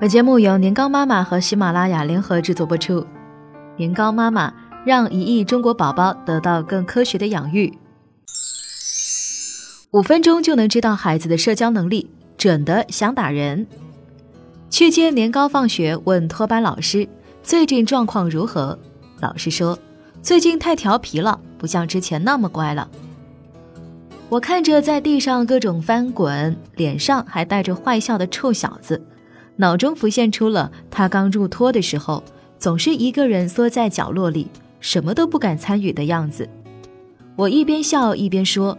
本节目由年糕妈妈和喜马拉雅联合制作播出。年糕妈妈让一亿中国宝宝得到更科学的养育。五分钟就能知道孩子的社交能力，准的想打人。去接年糕放学，问托班老师最近状况如何。老师说最近太调皮了，不像之前那么乖了。我看着在地上各种翻滚，脸上还带着坏笑的臭小子。脑中浮现出了他刚入托的时候，总是一个人缩在角落里，什么都不敢参与的样子。我一边笑一边说：“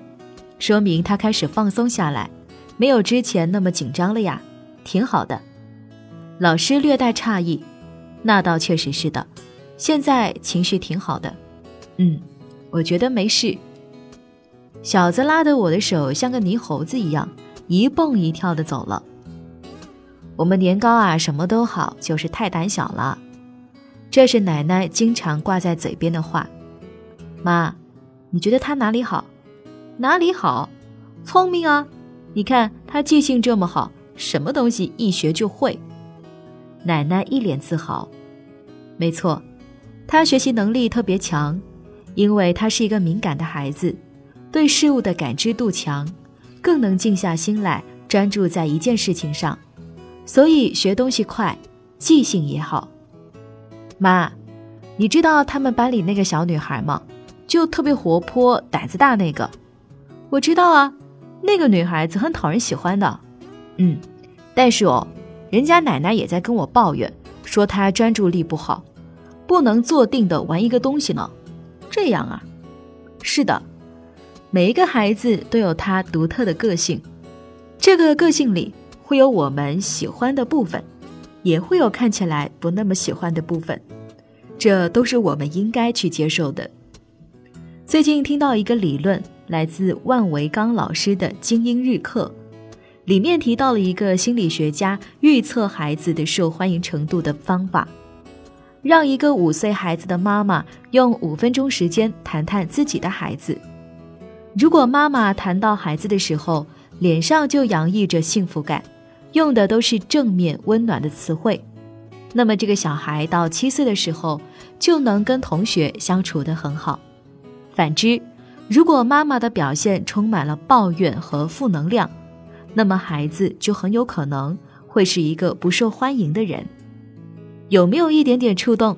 说明他开始放松下来，没有之前那么紧张了呀，挺好的。”老师略带诧异：“那倒确实是的，现在情绪挺好的。”“嗯，我觉得没事。”小子拉着我的手像个泥猴子一样，一蹦一跳的走了。我们年糕啊，什么都好，就是太胆小了。这是奶奶经常挂在嘴边的话。妈，你觉得他哪里好？哪里好？聪明啊！你看他记性这么好，什么东西一学就会。奶奶一脸自豪。没错，他学习能力特别强，因为他是一个敏感的孩子，对事物的感知度强，更能静下心来专注在一件事情上。所以学东西快，记性也好。妈，你知道他们班里那个小女孩吗？就特别活泼、胆子大那个。我知道啊，那个女孩子很讨人喜欢的。嗯，但是哦，人家奶奶也在跟我抱怨，说她专注力不好，不能坐定的玩一个东西呢。这样啊？是的，每一个孩子都有他独特的个性，这个个性里。会有我们喜欢的部分，也会有看起来不那么喜欢的部分，这都是我们应该去接受的。最近听到一个理论，来自万维刚老师的精英日课，里面提到了一个心理学家预测孩子的受欢迎程度的方法，让一个五岁孩子的妈妈用五分钟时间谈谈自己的孩子，如果妈妈谈到孩子的时候，脸上就洋溢着幸福感。用的都是正面温暖的词汇，那么这个小孩到七岁的时候就能跟同学相处得很好。反之，如果妈妈的表现充满了抱怨和负能量，那么孩子就很有可能会是一个不受欢迎的人。有没有一点点触动？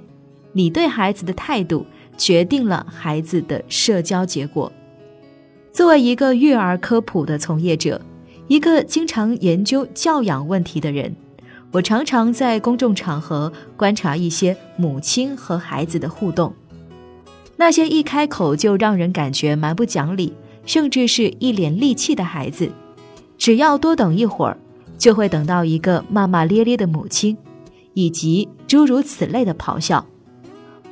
你对孩子的态度决定了孩子的社交结果。作为一个育儿科普的从业者。一个经常研究教养问题的人，我常常在公众场合观察一些母亲和孩子的互动。那些一开口就让人感觉蛮不讲理，甚至是一脸戾气的孩子，只要多等一会儿，就会等到一个骂骂咧咧的母亲，以及诸如此类的咆哮。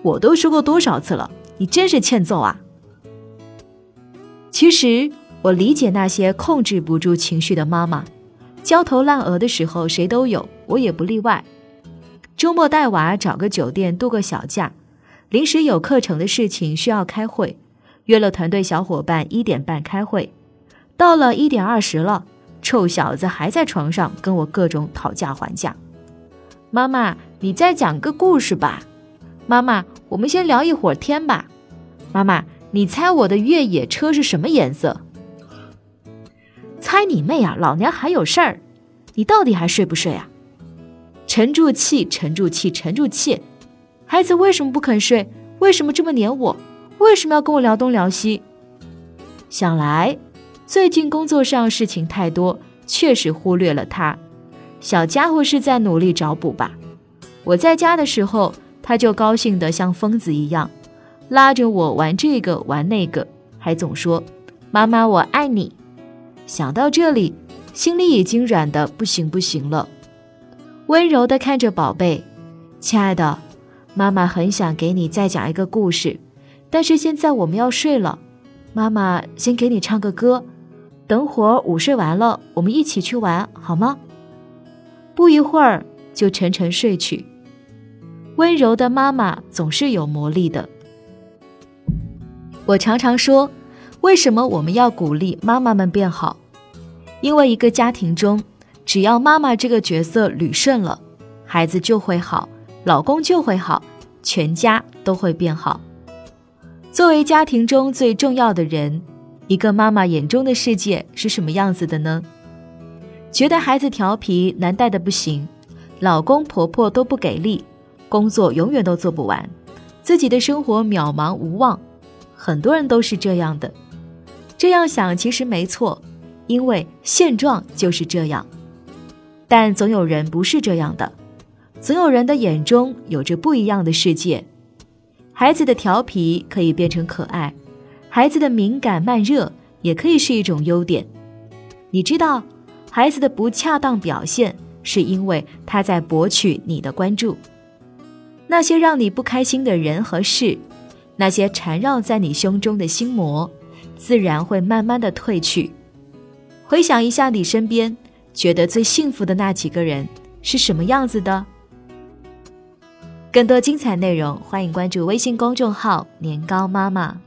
我都说过多少次了，你真是欠揍啊！其实。我理解那些控制不住情绪的妈妈，焦头烂额的时候谁都有，我也不例外。周末带娃找个酒店度个小假，临时有课程的事情需要开会，约了团队小伙伴一点半开会，到了一点二十了，臭小子还在床上跟我各种讨价还价。妈妈，你再讲个故事吧。妈妈，我们先聊一会儿天吧。妈妈，你猜我的越野车是什么颜色？猜你妹啊！老娘还有事儿，你到底还睡不睡啊？沉住气，沉住气，沉住气！孩子为什么不肯睡？为什么这么黏我？为什么要跟我聊东聊西？想来最近工作上事情太多，确实忽略了他。小家伙是在努力找补吧？我在家的时候，他就高兴得像疯子一样，拉着我玩这个玩那个，还总说：“妈妈，我爱你。”想到这里，心里已经软的不行不行了。温柔的看着宝贝，亲爱的，妈妈很想给你再讲一个故事，但是现在我们要睡了。妈妈先给你唱个歌，等会儿午睡完了，我们一起去玩，好吗？不一会儿就沉沉睡去。温柔的妈妈总是有魔力的。我常常说，为什么我们要鼓励妈妈们变好？因为一个家庭中，只要妈妈这个角色捋顺了，孩子就会好，老公就会好，全家都会变好。作为家庭中最重要的人，一个妈妈眼中的世界是什么样子的呢？觉得孩子调皮难带的不行，老公婆婆都不给力，工作永远都做不完，自己的生活渺茫无望。很多人都是这样的。这样想其实没错，因为现状就是这样。但总有人不是这样的，总有人的眼中有着不一样的世界。孩子的调皮可以变成可爱，孩子的敏感慢热也可以是一种优点。你知道？孩子的不恰当表现，是因为他在博取你的关注。那些让你不开心的人和事，那些缠绕在你胸中的心魔，自然会慢慢的褪去。回想一下你身边觉得最幸福的那几个人是什么样子的？更多精彩内容，欢迎关注微信公众号“年糕妈妈”。